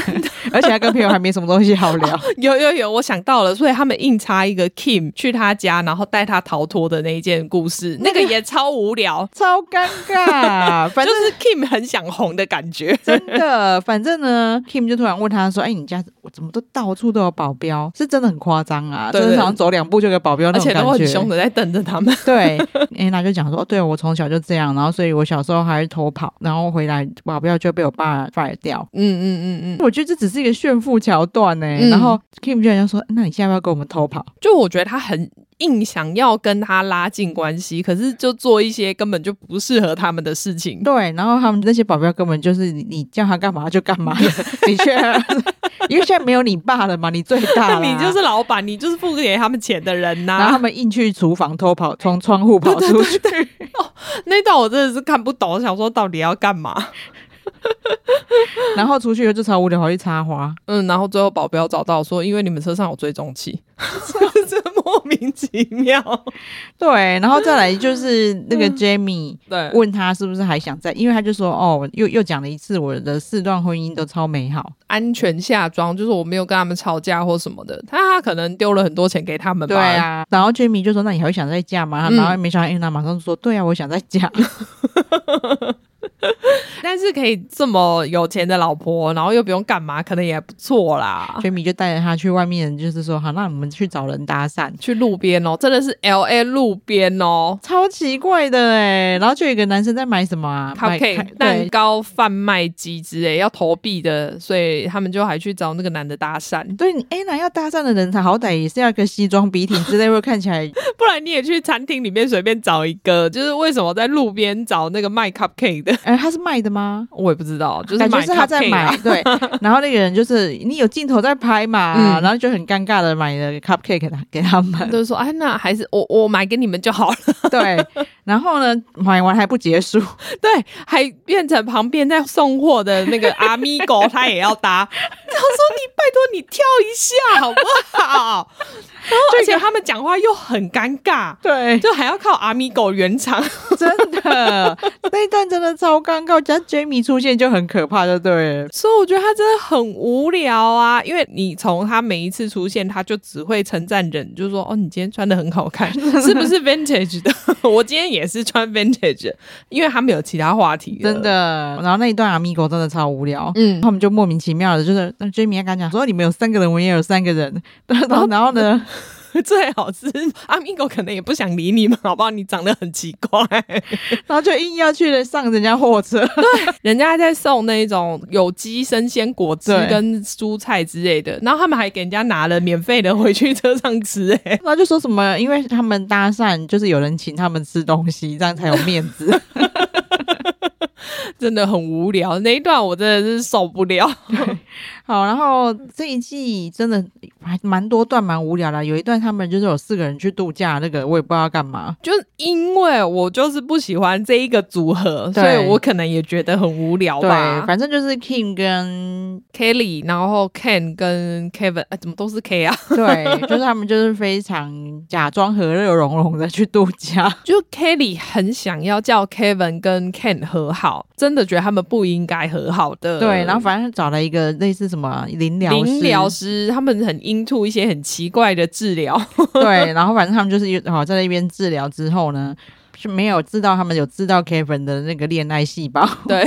而且他跟朋友还没什么东西好聊，有 (laughs) 有。有有，我想到了，所以他们硬插一个 Kim 去他家，然后带他逃脱的那一件故事，那个也超无聊，(laughs) 超尴尬。(laughs) 反正就是 Kim 很想红的感觉，真的。反正呢，Kim 就突然问他说：“哎、欸，你家我怎么都到处都有保镖？是真的很夸张啊！对对对，就是好像走两步就有保镖那种感觉，而且都很凶的在等着他们。”对，哎，他就讲说：“对，我从小就这样，然后所以我小时候还是偷跑，然后回来保镖就被我爸 fire 掉。”嗯嗯嗯嗯，我觉得这只是一个炫富桥段呢、欸。嗯、然后 Kim 居然就说：“那你现在要跟我们偷跑？”就我觉得他很硬想要跟他拉近关系，可是就做一些根本就不适合他们的事情。对，然后他们那些保镖根本就是你叫他干嘛就干嘛的，(laughs) 你却因为现在没有你爸了嘛，你最大，(laughs) 你就是老板，你就是付给他们钱的人呐、啊。然后他们硬去厨房偷跑，从窗户跑出去。对对对对哦，那段我真的是看不懂，我想说到底要干嘛？(laughs) (laughs) 然后出去就超无聊，跑去插花。嗯，然后最后保镖找到说，因为你们车上有追踪器，(laughs) 这莫名其妙。对，然后再来就是那个 Jamie，对，问他是不是还想再，因为他就说哦，又又讲了一次我的四段婚姻都超美好，安全下装，就是我没有跟他们吵架或什么的。他他可能丢了很多钱给他们吧。对啊，然后 Jamie 就说，那你还会想再嫁吗？嗯、然后没想到，因为他马上说，对啊，我想再嫁。(laughs) (laughs) 但是可以这么有钱的老婆，然后又不用干嘛，可能也不错啦。Jamie 就带着他去外面，就是说好，那我们去找人搭讪，去路边哦，真的是 LA 路边哦，超奇怪的哎。然后就有一个男生在买什么啊，cupcake 蛋糕贩卖机之类要投币的，所以他们就还去找那个男的搭讪。对，哎，那要搭讪的人才好歹也是要一个西装笔挺之类，会看起来，(laughs) 不然你也去餐厅里面随便找一个，就是为什么在路边找那个卖 cupcake 的？哎，他是卖的吗？我也不知道，就是感觉是他在买，对。(laughs) 然后那个人就是你有镜头在拍嘛，嗯、然后就很尴尬的买了 cupcake 给他给他们，就是说，哎，那还是我我买给你们就好了。(laughs) 对。然后呢，买完还不结束，(laughs) 对，还变成旁边在送货的那个阿米狗，他也要搭。他说：“你拜托你跳一下好不好？”然后而且他们讲话又很尴尬，对，就还要靠阿米狗圆场，(laughs) 真的那一段真的超尴尬，只要 Jamie 出现就很可怕，就对。所以我觉得他真的很无聊啊，因为你从他每一次出现，他就只会称赞人，就是说：“哦，你今天穿的很好看，(laughs) 是不是 Vintage 的？” (laughs) 我今天也是穿 Vintage，因为他们有其他话题，真的。然后那一段阿米狗真的超无聊，嗯，他们就莫名其妙的，就是那 Jamie 刚讲说：“你们有三个人，我也有三个人。”然后，然后呢？(laughs) 最好是阿米狗可能也不想理你们，好不好？你长得很奇怪，(laughs) 然后就硬要去上人家货车。(laughs) 对，人家还在送那种有机生鲜果汁跟蔬菜之类的，然后他们还给人家拿了免费的回去车上吃。哎，然后就说什么，因为他们搭讪就是有人请他们吃东西，这样才有面子。(laughs) 真的很无聊。那一段我真的是受不了。(laughs) 好，然后这一季真的还蛮多段蛮无聊的。有一段他们就是有四个人去度假，那个我也不知道干嘛。就是因为我就是不喜欢这一个组合，所以我可能也觉得很无聊吧。对，反正就是 King 跟 Kelly，然后 Ken 跟 Kevin，哎，怎么都是 K 啊？对，(laughs) 就是他们就是非常假装和乐融融的去度假。就 Kelly 很想要叫 Kevin 跟 Ken 和好，真的觉得他们不应该和好的。对，然后反正找了一个类似什么灵疗灵疗师，他们很 into 一些很奇怪的治疗。对，然后反正他们就是好在那边治疗之后呢。是没有知道他们有知道 Kevin 的那个恋爱细胞，对，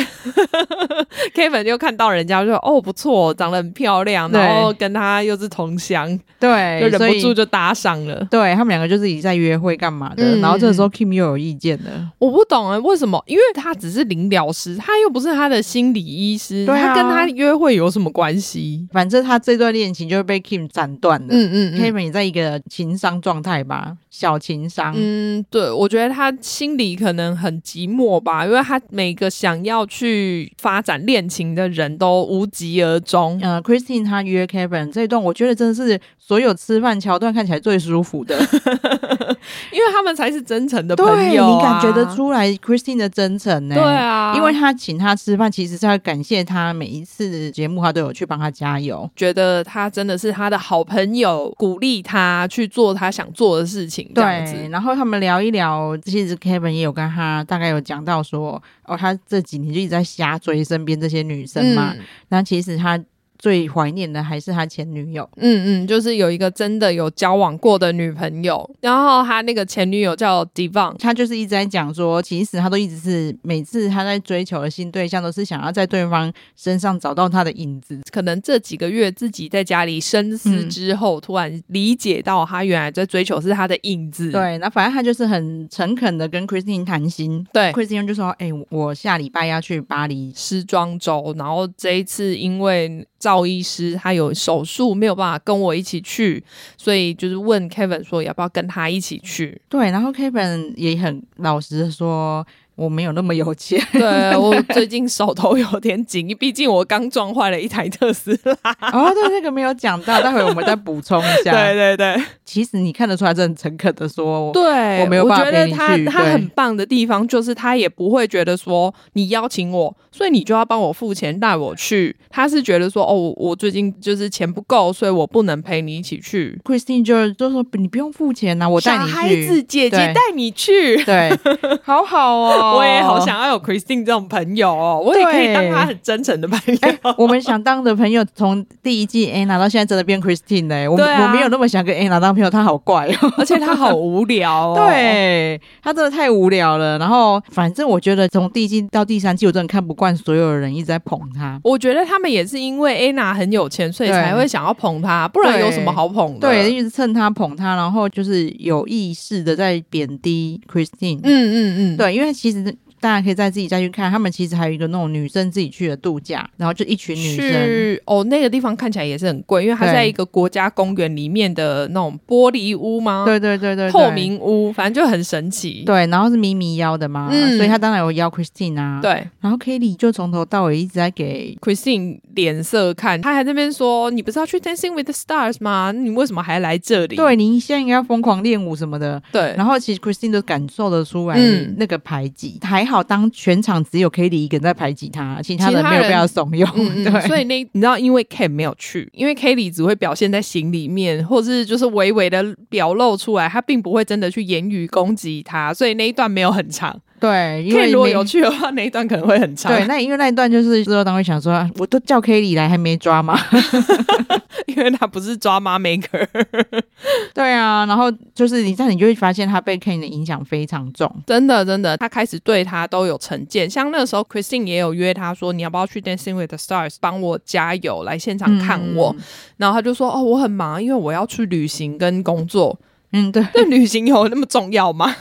(laughs) Kevin 就看到人家就说哦不错，长得很漂亮，然后跟他又是同乡，对，就忍不住就搭上了。对，他们两个就是一在约会干嘛的，嗯、然后这个时候 Kim 又有意见了，我不懂啊，为什么？因为他只是灵疗师，他又不是他的心理医师，他跟他约会有什么关系？反正他这段恋情就被 Kim 斩断了。嗯，嗯嗯，Kevin 也在一个情商状态吧，小情商。嗯，对，我觉得他。心里可能很寂寞吧，因为他每个想要去发展恋情的人都无疾而终。呃，Christine 他约 Kevin 这一段，我觉得真的是所有吃饭桥段看起来最舒服的，(laughs) 因为他们才是真诚的朋友啊，你感觉得出来 Christine 的真诚呢？对啊，因为他请他吃饭，其实是要感谢他每一次节目他都有去帮他加油，觉得他真的是他的好朋友，鼓励他去做他想做的事情。这样子，对，然后他们聊一聊，其实 Kevin 也有跟他大概有讲到说，哦，他这几年就一直在瞎追身边这些女生嘛，那、嗯、其实他。最怀念的还是他前女友，嗯嗯，就是有一个真的有交往过的女朋友，然后他那个前女友叫 Devon，他就是一直在讲说，其实他都一直是每次他在追求的新对象，都是想要在对方身上找到他的影子。可能这几个月自己在家里深思之后，嗯、突然理解到他原来在追求是他的影子。对，那反正他就是很诚恳的跟 Christine 谈心。对，Christine 就说：“哎、欸，我下礼拜要去巴黎时装周，然后这一次因为。”赵医师他有手术，没有办法跟我一起去，所以就是问 Kevin 说要不要跟他一起去。对，然后 Kevin 也很老实的说。我没有那么有钱，(laughs) 对，我最近手头有点紧，(laughs) 毕竟我刚撞坏了一台特斯拉。(laughs) 哦，对，那个没有讲到，待会我们再补充一下。对对对，其实你看得出来，这很诚恳的说，对，我没有办法。我觉得他他很棒的地方就是他也不会觉得说你邀请我，所以你就要帮我付钱带我去。他是觉得说哦，我最近就是钱不够，所以我不能陪你一起去。Christine 就就说你不用付钱呐，我带你去。小孩子姐姐带你去，对，好好哦。我也好想要有 Christine 这种朋友哦，我也可以当他很真诚的朋友。欸、我们想当的朋友，从第一季 Anna 到现在真的变 Christine 呢、欸。我、啊、我没有那么想跟 Anna 当朋友，他好怪哦，而且他好无聊哦。(laughs) 对，他真的太无聊了。然后反正我觉得从第一季到第三季，我真的看不惯所有人一直在捧他。我觉得他们也是因为 Anna 很有钱，所以才会想要捧他，不然有什么好捧的？对，一直蹭他捧他，然后就是有意识的在贬低 Christine。嗯嗯嗯，对，因为其实。is 大家可以再自己再去看，他们其实还有一个那种女生自己去的度假，然后就一群女生哦，那个地方看起来也是很贵，因为它在一个国家公园里面的那种玻璃屋吗？对对对对，透明屋，反正就很神奇。对，然后是咪咪邀的嘛，嗯、所以他当然有邀 Christine 啊。对，然后 Kelly 就从头到尾一直在给 Christine 脸色看，他还在那边说：“你不是要去 Dancing with the Stars 吗？你为什么还来这里？对，你现在应该要疯狂练舞什么的。”对，然后其实 Christine 都感受得出来那个排挤，嗯、还好当全场。只有 Kelly 一个人在排挤他，其他人没有被他怂恿。嗯、(laughs) 对，所以那你知道，因为 Ken 没有去，因为 Kelly 只会表现在心里面，或者是就是微微的表露出来，他并不会真的去言语攻击他，所以那一段没有很长。对，因为如果有趣的话，那一段可能会很长。对，那因为那一段就是制作单位想说，我都叫 Kelly 来，还没抓吗？(laughs) 因为他不是抓妈 maker。(laughs) 对啊，然后就是你这样，你就会发现他被 Ken 的影响非常重。真的，真的，他开始对他都有成见。像那个时候，Christine 也有约他说，你要不要去 Dancing with the Stars 帮我加油，来现场看我。嗯、然后他就说，哦，我很忙，因为我要去旅行跟工作。嗯，对，对，旅行有那么重要吗？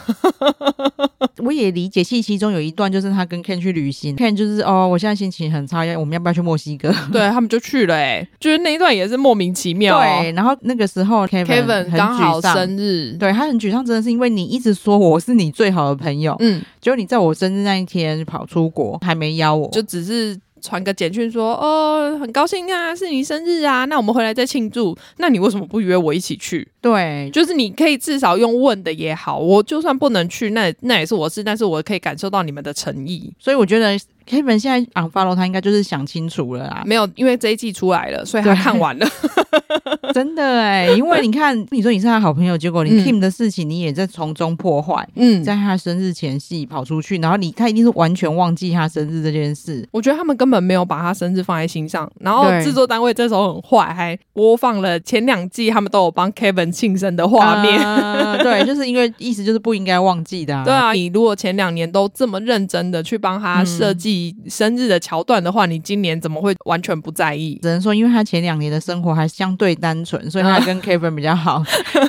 (laughs) 我也理解，其实其中有一段就是他跟 Ken 去旅行，Ken 就是哦，我现在心情很差，要我们要不要去墨西哥？对，他们就去了，哎，就是那一段也是莫名其妙。对，然后那个时候 Kevin 刚好生日，对，他很沮丧，真的是因为你一直说我是你最好的朋友，嗯，结果你在我生日那一天跑出国，还没邀我，就只是。传个简讯说哦，很高兴啊，是你生日啊，那我们回来再庆祝。那你为什么不约我一起去？对，就是你可以至少用问的也好，我就算不能去，那那也是我事，但是我可以感受到你们的诚意。所以我觉得。Kevin 现在 unfollow 他应该就是想清楚了啦，没有，因为这一季出来了，所以他看完了。(laughs) 真的哎，因为你看，你说你是他好朋友，结果你 Kim 的事情你也在从中破坏。嗯，在他生日前夕跑出去，然后你他一定是完全忘记他生日这件事。我觉得他们根本没有把他生日放在心上，然后制作单位这时候很坏，还播放了前两季他们都有帮 Kevin 庆生的画面。呃、(laughs) 对，就是因为意思就是不应该忘记的、啊。对啊，你如果前两年都这么认真的去帮他设计。生日的桥段的话，你今年怎么会完全不在意？只能说，因为他前两年的生活还相对单纯，所以他跟 (laughs) Kevin 比较好。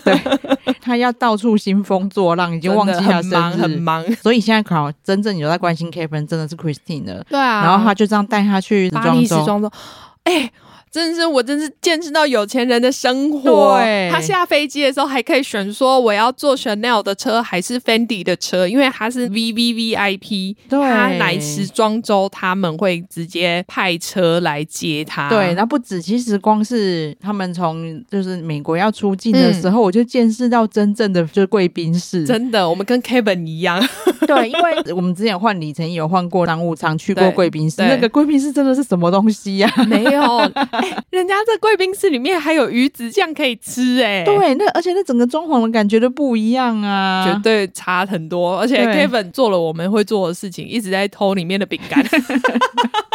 对，他要到处兴风作浪，已经忘记他生日，很忙，很忙。所以现在考真正有在关心 Kevin，真的是 Christine 了。对啊，然后他就这样带他去巴黎时装周。哎。真是我真是见识到有钱人的生活。对，他下飞机的时候还可以选说我要坐 Chanel 的车还是 Fendi 的车，因为他是 V V V I P，对，他来时装周他们会直接派车来接他。对，那不止，其实光是他们从就是美国要出境的时候，嗯、我就见识到真正的就是贵宾室。真的，我们跟 Kevin 一样。(laughs) 对，因为我们之前换里程有换过商务舱，去过贵宾室，那个贵宾室真的是什么东西呀、啊？没有。欸、(laughs) 人家在贵宾室里面还有鱼子酱可以吃哎、欸，对，那而且那整个装潢的感觉都不一样啊，绝对差很多。而且 Kevin 做了我们会做的事情，一直在偷里面的饼干。(laughs)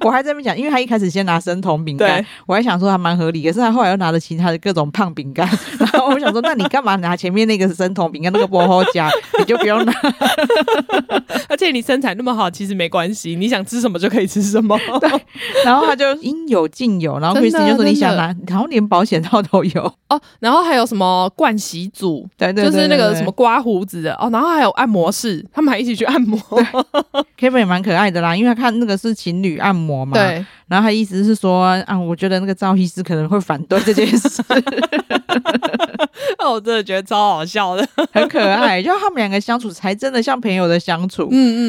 我还在那边讲，因为他一开始先拿生酮饼干，我还想说还蛮合理，可是他后来又拿了其他的各种胖饼干，然后我想说，那你干嘛拿前面那个生酮饼干那个薄荷夹，你就不用拿。(laughs) 而且你身材那么好，其实没关系，你想吃什么就可以吃什么。对，然后他就 (laughs) 应有尽有，然后 Christine 就说你想拿，然后连保险套都有哦，然后还有什么盥洗组，对对，就是那个什么刮胡子的哦，然后还有按摩室，他们还一起去按摩。Kevin 也蛮可爱的啦，因为他看那个是情侣按摩嘛，对。然后他意思是说啊，我觉得那个赵医师可能会反对这件事。那 (laughs) 我真的觉得超好笑的，(laughs) 很可爱。就他们两个相处才真的像朋友的相处。嗯嗯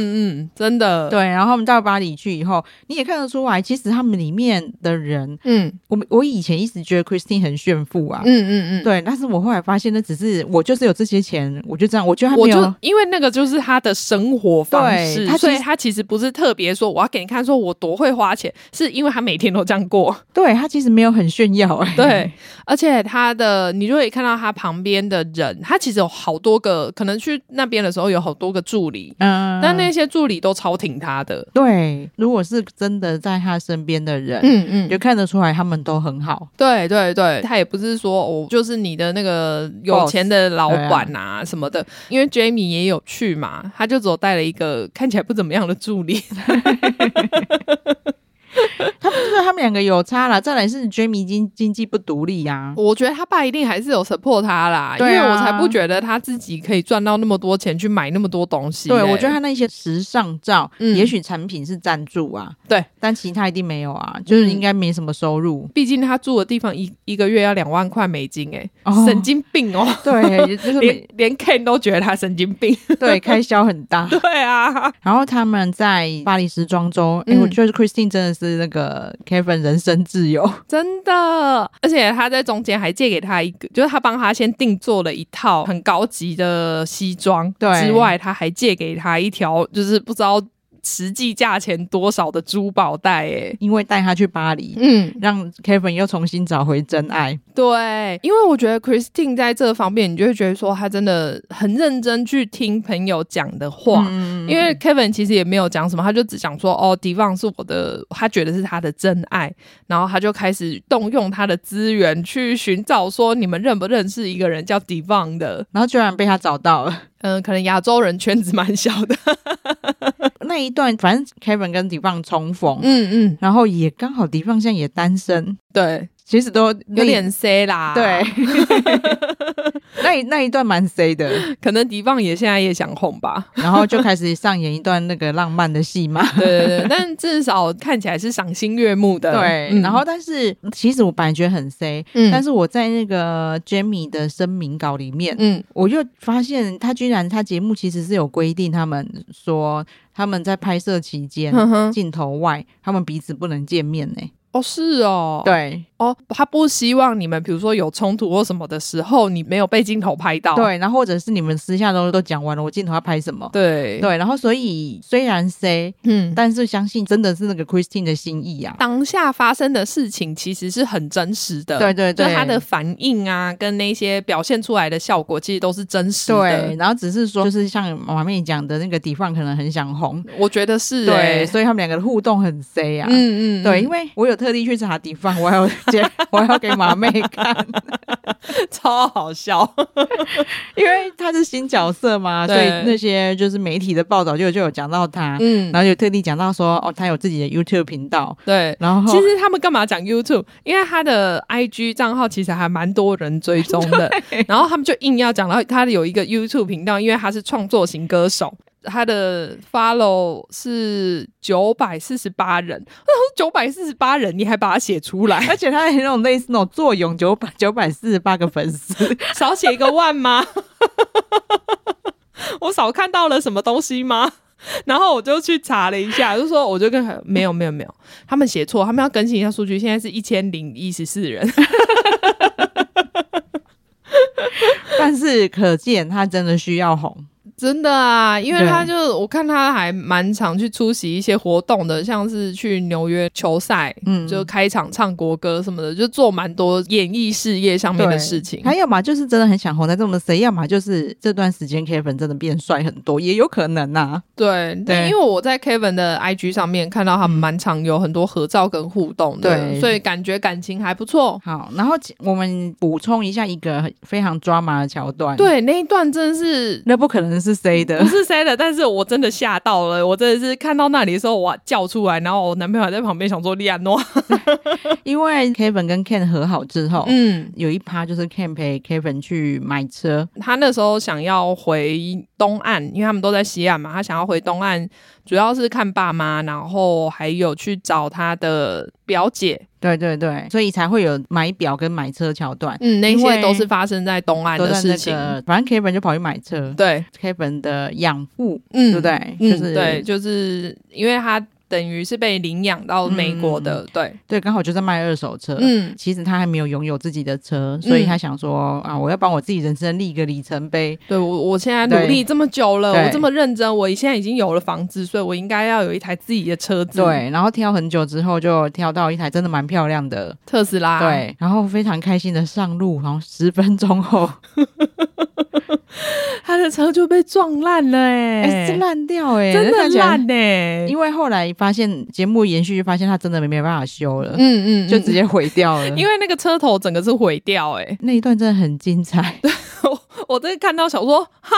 嗯，真的。对，然后我们到巴黎去以后，你也看得出来，其实他们里面的人，嗯，我们我以前一直觉得 Christine 很炫富啊，嗯嗯嗯，对。但是我后来发现，那只是我就是有这些钱，我就这样，我觉得他没有，我就因为那个就是他的生活方式，他所以他其实不是特别说我要给你看，说我多会花钱，是。因为他每天都这样过，对，他其实没有很炫耀，欸，对，而且他的你就可以看到他旁边的人，他其实有好多个，可能去那边的时候有好多个助理，嗯，但那些助理都超挺他的，对，如果是真的在他身边的人，嗯嗯，就看得出来他们都很好，对对对，他也不是说哦就是你的那个有钱的老板啊什么的，因为 Jamie 也有去嘛，他就只有带了一个看起来不怎么样的助理。(laughs) (laughs) 他不是他们两个有差啦，再来是 Jamie 经经济不独立呀、啊。我觉得他爸一定还是有 support 他啦，啊、因为我才不觉得他自己可以赚到那么多钱去买那么多东西、欸。对，我觉得他那些时尚照，嗯、也许产品是赞助啊，对，但其他一定没有啊，就是应该没什么收入。毕、嗯、竟他住的地方一一个月要两万块美金、欸，哎、哦，神经病哦。对，(laughs) 就是连连 Ken 都觉得他神经病，(laughs) 对，开销很大。(laughs) 对啊，然后他们在巴黎时装周，哎、嗯欸，我觉得 Christine 真的是那个。呃，Kevin 人生自由，真的，而且他在中间还借给他一个，就是他帮他先定做了一套很高级的西装，对，之外他还借给他一条，就是不知道。实际价钱多少的珠宝袋？哎，因为带他去巴黎，嗯，让 Kevin 又重新找回真爱。对，因为我觉得 Christine 在这方面，你就会觉得说他真的很认真去听朋友讲的话。嗯，因为 Kevin 其实也没有讲什么，他就只讲说哦，Devon 是我的，他觉得是他的真爱，然后他就开始动用他的资源去寻找说你们认不认识一个人叫 Devon 的，然后居然被他找到了。嗯、呃，可能亚洲人圈子蛮小的。(laughs) 那一段，反正 Kevin 跟 Devon 重逢，嗯嗯，然后也刚好 Devon 现在也单身，对，其实都有点 C 啦，对。(laughs) 那那一段蛮 C 的，可能迪棒也现在也想红吧，然后就开始上演一段那个浪漫的戏嘛。(laughs) 对对对，但至少看起来是赏心悦目的。对，嗯、然后但是其实我本来觉得很 C，、嗯、但是我在那个 Jamie 的声明稿里面，嗯，我就发现他居然他节目其实是有规定，他们说他们在拍摄期间镜头外，他们彼此不能见面呢。哦，是哦，对。哦，他不希望你们，比如说有冲突或什么的时候，你没有被镜头拍到。对，然后或者是你们私下都都讲完了，我镜头要拍什么？对对，然后所以虽然 say，嗯，但是相信真的是那个 Christine 的心意啊。当下发生的事情其实是很真实的，对对对，就他的反应啊，跟那些表现出来的效果，其实都是真实的。对，然后只是说，就是像马妹讲的那个 Dee-Fang 可能很想红，我觉得是、欸，对，所以他们两个的互动很 say 啊。嗯嗯，对，因为我有特地去查 Dee-Fang，我还有 (laughs) 接，我还要给。马妹看，(laughs) 超好笑，(laughs) 因为他是新角色嘛，所以那些就是媒体的报道就就有讲到他，嗯，然后就特地讲到说，哦，他有自己的 YouTube 频道，对，然后其实他们干嘛讲 YouTube？因为他的 IG 账号其实还蛮多人追踪的，然后他们就硬要讲到他有一个 YouTube 频道，因为他是创作型歌手。他的 follow 是九百四十八人，九百四十八人，你还把它写出来，而且他还有那种类似那种作用九百九百四十八个粉丝，(laughs) 少写一个万吗？(laughs) 我少看到了什么东西吗？然后我就去查了一下，就说我就跟没有没有没有，他们写错，他们要更新一下数据，现在是一千零一十四人，(laughs) 但是可见他真的需要红。真的啊，因为他就我看他还蛮常去出席一些活动的，像是去纽约球赛，嗯，就开场唱国歌什么的，就做蛮多演艺事业上面的事情。还有嘛，就是真的很想红在这么谁，要么就是这段时间 Kevin 真的变帅很多，也有可能呐、啊。对对，因为我在 Kevin 的 IG 上面看到他们蛮常有很多合照跟互动的，对，所以感觉感情还不错。好，然后我们补充一下一个非常 drama 的桥段，对，那一段真的是那不可能是。是 C 的，不是 C 的，但是我真的吓到了，我真的是看到那里的时候，我叫出来，然后我男朋友还在旁边想说利安诺，(laughs) 因为 Kevin 跟 Ken 和好之后，嗯，有一趴就是 Ken 陪 Kevin 去买车，他那时候想要回东岸，因为他们都在西岸嘛，他想要回东岸，主要是看爸妈，然后还有去找他的表姐。对对对，所以才会有买表跟买车桥段。嗯，那些都是发生在东岸的事情。那个、反正 Kevin 就跑去买车。对，Kevin 的养父，嗯，对不对？就是、嗯、对，就是因为他。等于是被领养到美国的，嗯、对对，刚好就在卖二手车。嗯，其实他还没有拥有自己的车，所以他想说、嗯、啊，我要帮我自己人生立一个里程碑。对我，我现在努力这么久了，我这么认真，我现在已经有了房子，所以我应该要有一台自己的车子。对，然后挑很久之后，就挑到一台真的蛮漂亮的特斯拉。对，然后非常开心的上路，然后十分钟后。(laughs) 他的车就被撞烂了、欸，哎、欸，是烂掉、欸，哎，真的烂呢、欸。因为后来发现节目延续，就发现它真的没没办法修了，嗯嗯，嗯，就直接毁掉了。(laughs) 因为那个车头整个是毁掉、欸，哎，那一段真的很精彩。我在看到想说，哈，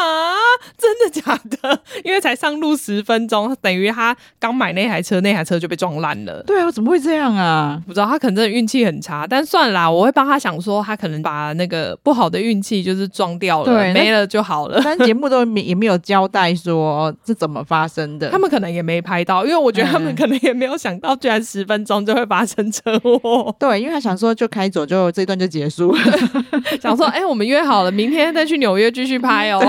真的假的？(laughs) 因为才上路十分钟，等于他刚买那台车，那台车就被撞烂了。对啊，怎么会这样啊？不知道，他可能真的运气很差。但算了啦，我会帮他想说，他可能把那个不好的运气就是撞掉了，对，没了就好了。但节目都没也没有交代说是怎么发生的，他们可能也没拍到，因为我觉得他们可能也没有想到，居然十分钟就会发生车祸。对，因为他想说就开走，就这一段就结束了。(laughs) 想说，哎、欸，我们约好了，明天再去纽约继续拍哦。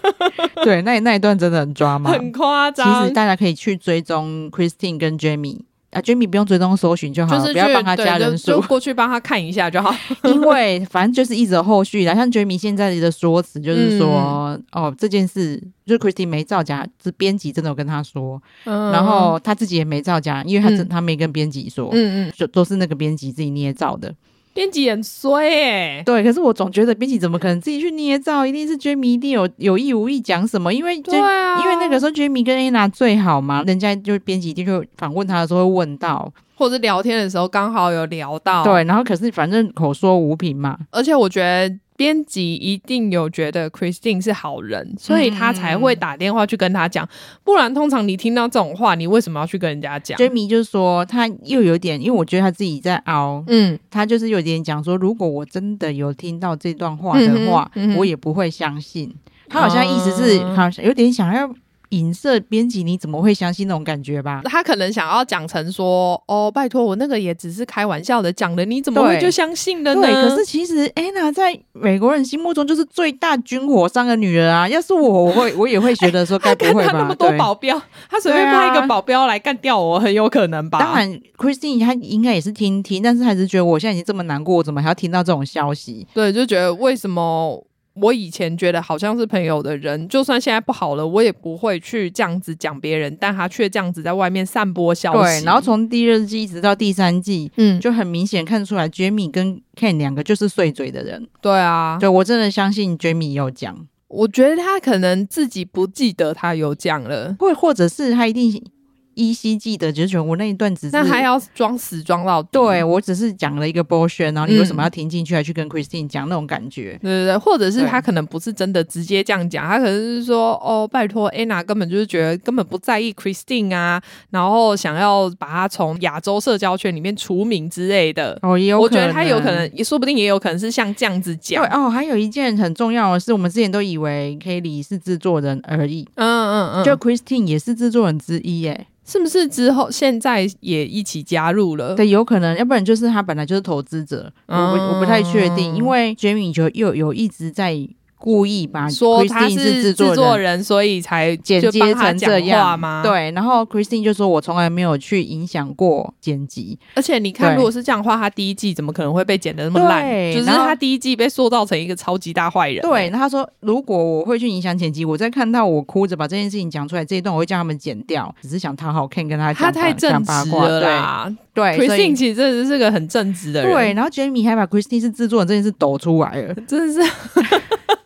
(laughs) 对，那那一段真的很抓马，很夸张。其实大家可以去追踪 Christine 跟 Jamie 啊，Jamie 不用追踪搜寻就好，就是不要帮他加人数，就过去帮他看一下就好。(laughs) 因为反正就是一直有后续的，像 Jamie 现在的说辞就是说，嗯、哦，这件事就是 Christine 没造假，是编辑真的有跟他说，嗯、然后他自己也没造假，因为他真、嗯、他没跟编辑说，嗯嗯，就都是那个编辑自己捏造的。编辑很衰哎、欸，对，可是我总觉得编辑怎么可能自己去捏造？一定是 Jamie 一定有有意无意讲什么？因为对啊，因为那个时候 Jamie 跟 Anna 最好嘛，人家就编辑一定就访问他的时候会问到，或者聊天的时候刚好有聊到，对，然后可是反正口说无凭嘛，而且我觉得。编辑一定有觉得 Christine 是好人，所以他才会打电话去跟他讲。不然，通常你听到这种话，你为什么要去跟人家讲？Jamie 就是说，他又有点，因为我觉得他自己在凹，嗯，他就是有点讲说，如果我真的有听到这段话的话，嗯嗯、我也不会相信。他好像意思是，好像有点想要。影射编辑，你怎么会相信那种感觉吧？他可能想要讲成说：“哦，拜托，我那个也只是开玩笑的讲的，你怎么会就相信了呢？”对，可是其实安娜在美国人心目中就是最大军火商的女人啊！要是我，我会我也会觉得说，(laughs) 该不会吧？他那么多保镖，他随便派一个保镖来干掉我，很有可能吧？当然，Christine 她应该也是听听，但是还是觉得我现在已经这么难过，我怎么还要听到这种消息？对，就觉得为什么？我以前觉得好像是朋友的人，就算现在不好了，我也不会去这样子讲别人，但他却这样子在外面散播消息。对，然后从第二季一直到第三季，嗯，就很明显看出来，Jamie 跟 Ken 两个就是碎嘴的人。对啊，对，我真的相信 Jamie 有讲。我觉得他可能自己不记得他有讲了，或或者是他一定。依稀记得，就是觉得我那一段只是，那还要装死装到底。对，我只是讲了一个 bullshit，然后你为什么要听进去，还去跟 Christine 讲那种感觉？对对对，或者是他可能不是真的直接这样讲，他可能是说哦，拜托，Anna 根本就是觉得根本不在意 Christine 啊，然后想要把他从亚洲社交圈里面除名之类的。哦，也我觉得他有可能，也说不定也有可能是像这样子讲。对哦，还有一件很重要的是，我们之前都以为 Kelly 是制作人而已。嗯嗯嗯，就 Christine 也是制作人之一耶。是不是之后现在也一起加入了？对，有可能，要不然就是他本来就是投资者，嗯、我不我不太确定，因为 Jamie 就又有一直在。故意把说他是制作人，所以才剪接成这样吗？对，然后 Christine 就说：“我从来没有去影响过剪辑，而且你看，如果是这样的话，他第一季怎么可能会被剪的那么烂？就是他第一季被塑造成一个超级大坏人。对，他说：如果我会去影响剪辑，我在看到我哭着把这件事情讲出来这一段，我会叫他们剪掉，只是想讨好 Ken 跟他讲他太正直了啦。对，Christine 其实真的是个很正直的人。对，然后 Jamie 还把 Christine 是制作人这件事抖出来了，(laughs) 真的是。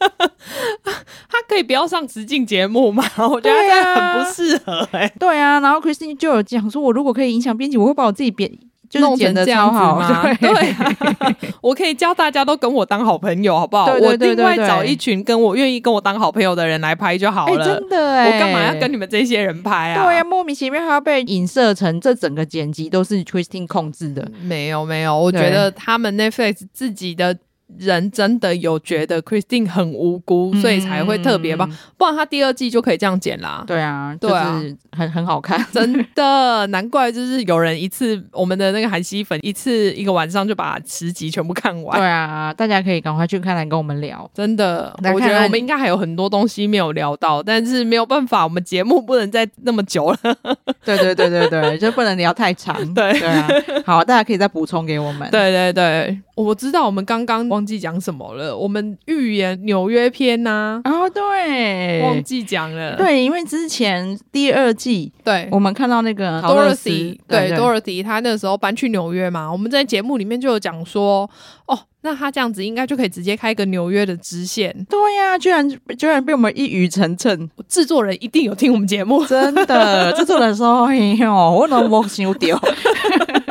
(laughs) 他可以不要上实境节目吗？我觉得他很不适合哎、欸。对啊，然后 Christine 就有讲说，我如果可以影响编辑，我会把我自己编就是剪得超好吗？对，(laughs) 我可以教大家都跟我当好朋友，好不好？我另外找一群跟我愿意跟我当好朋友的人来拍就好了。欸、真的哎、欸，我干嘛要跟你们这些人拍啊？对呀、啊，莫名其妙还要被影射成这整个剪辑都是 Christine 控制的。没有没有，我觉得他们 Netflix 自己的。人真的有觉得 Christine 很无辜，嗯、所以才会特别棒？不然他第二季就可以这样剪啦。对啊，对啊，很很好看，真的 (laughs) 难怪就是有人一次我们的那个韩熙粉一次一个晚上就把十集全部看完。对啊，大家可以赶快去看来跟我们聊。真的，我觉得我们应该还有很多东西没有聊到，但是没有办法，我们节目不能再那么久了。(laughs) 对对对对对，就不能聊太长。(laughs) 对对啊，好，大家可以再补充给我们。对对对。我知道我们刚刚忘记讲什么了，我们预言纽约篇呐、啊，哦对，忘记讲了，对，因为之前第二季，对，我们看到那个 Dorothy，对，对 Dorothy，他那个时候搬去纽约嘛，我们在节目里面就有讲说，哦，那他这样子应该就可以直接开一个纽约的支线，对呀、啊，居然居然被我们一语成谶，制作人一定有听我们节目，真的，制作人说，哎呦，我都没想到。(laughs)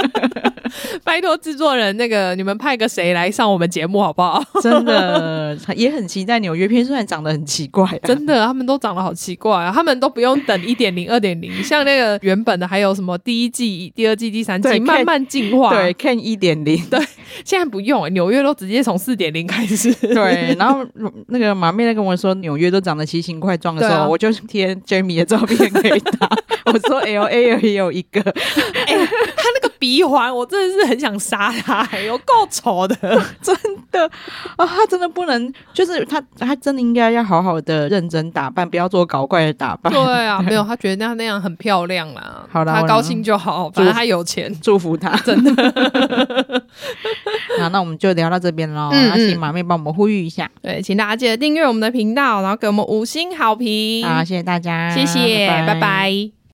(laughs) 拜托制作人，那个你们派个谁来上我们节目好不好？(laughs) (laughs) 真的也很期待纽约片，虽然长得很奇怪、啊，真的他们都长得好奇怪啊！他们都不用等一点零、二点零，像那个原本的还有什么第一季、第二季、第三季慢慢进化，对，看一点零，对，现在不用，纽约都直接从四点零开始，对。然后那个马妹在跟我说纽约都长得奇形怪状的时候，啊、我就贴 Jamie 的照片给他，我说 LA 也有一个，哎、欸，他那个。鼻环，我真的是很想杀他，有够丑的，(laughs) 真的啊！他真的不能，就是他，他真的应该要好好的认真打扮，不要做搞怪的打扮。对啊，(laughs) 没有，他觉得那样那样很漂亮啦。好啦，他高兴就好，反正他有钱，祝福他，(laughs) 真的。好，那我们就聊到这边喽。嗯，那请马妹帮我们呼吁一下，对，请大家记得订阅我们的频道，然后给我们五星好评。好，谢谢大家，谢谢，拜拜。拜拜。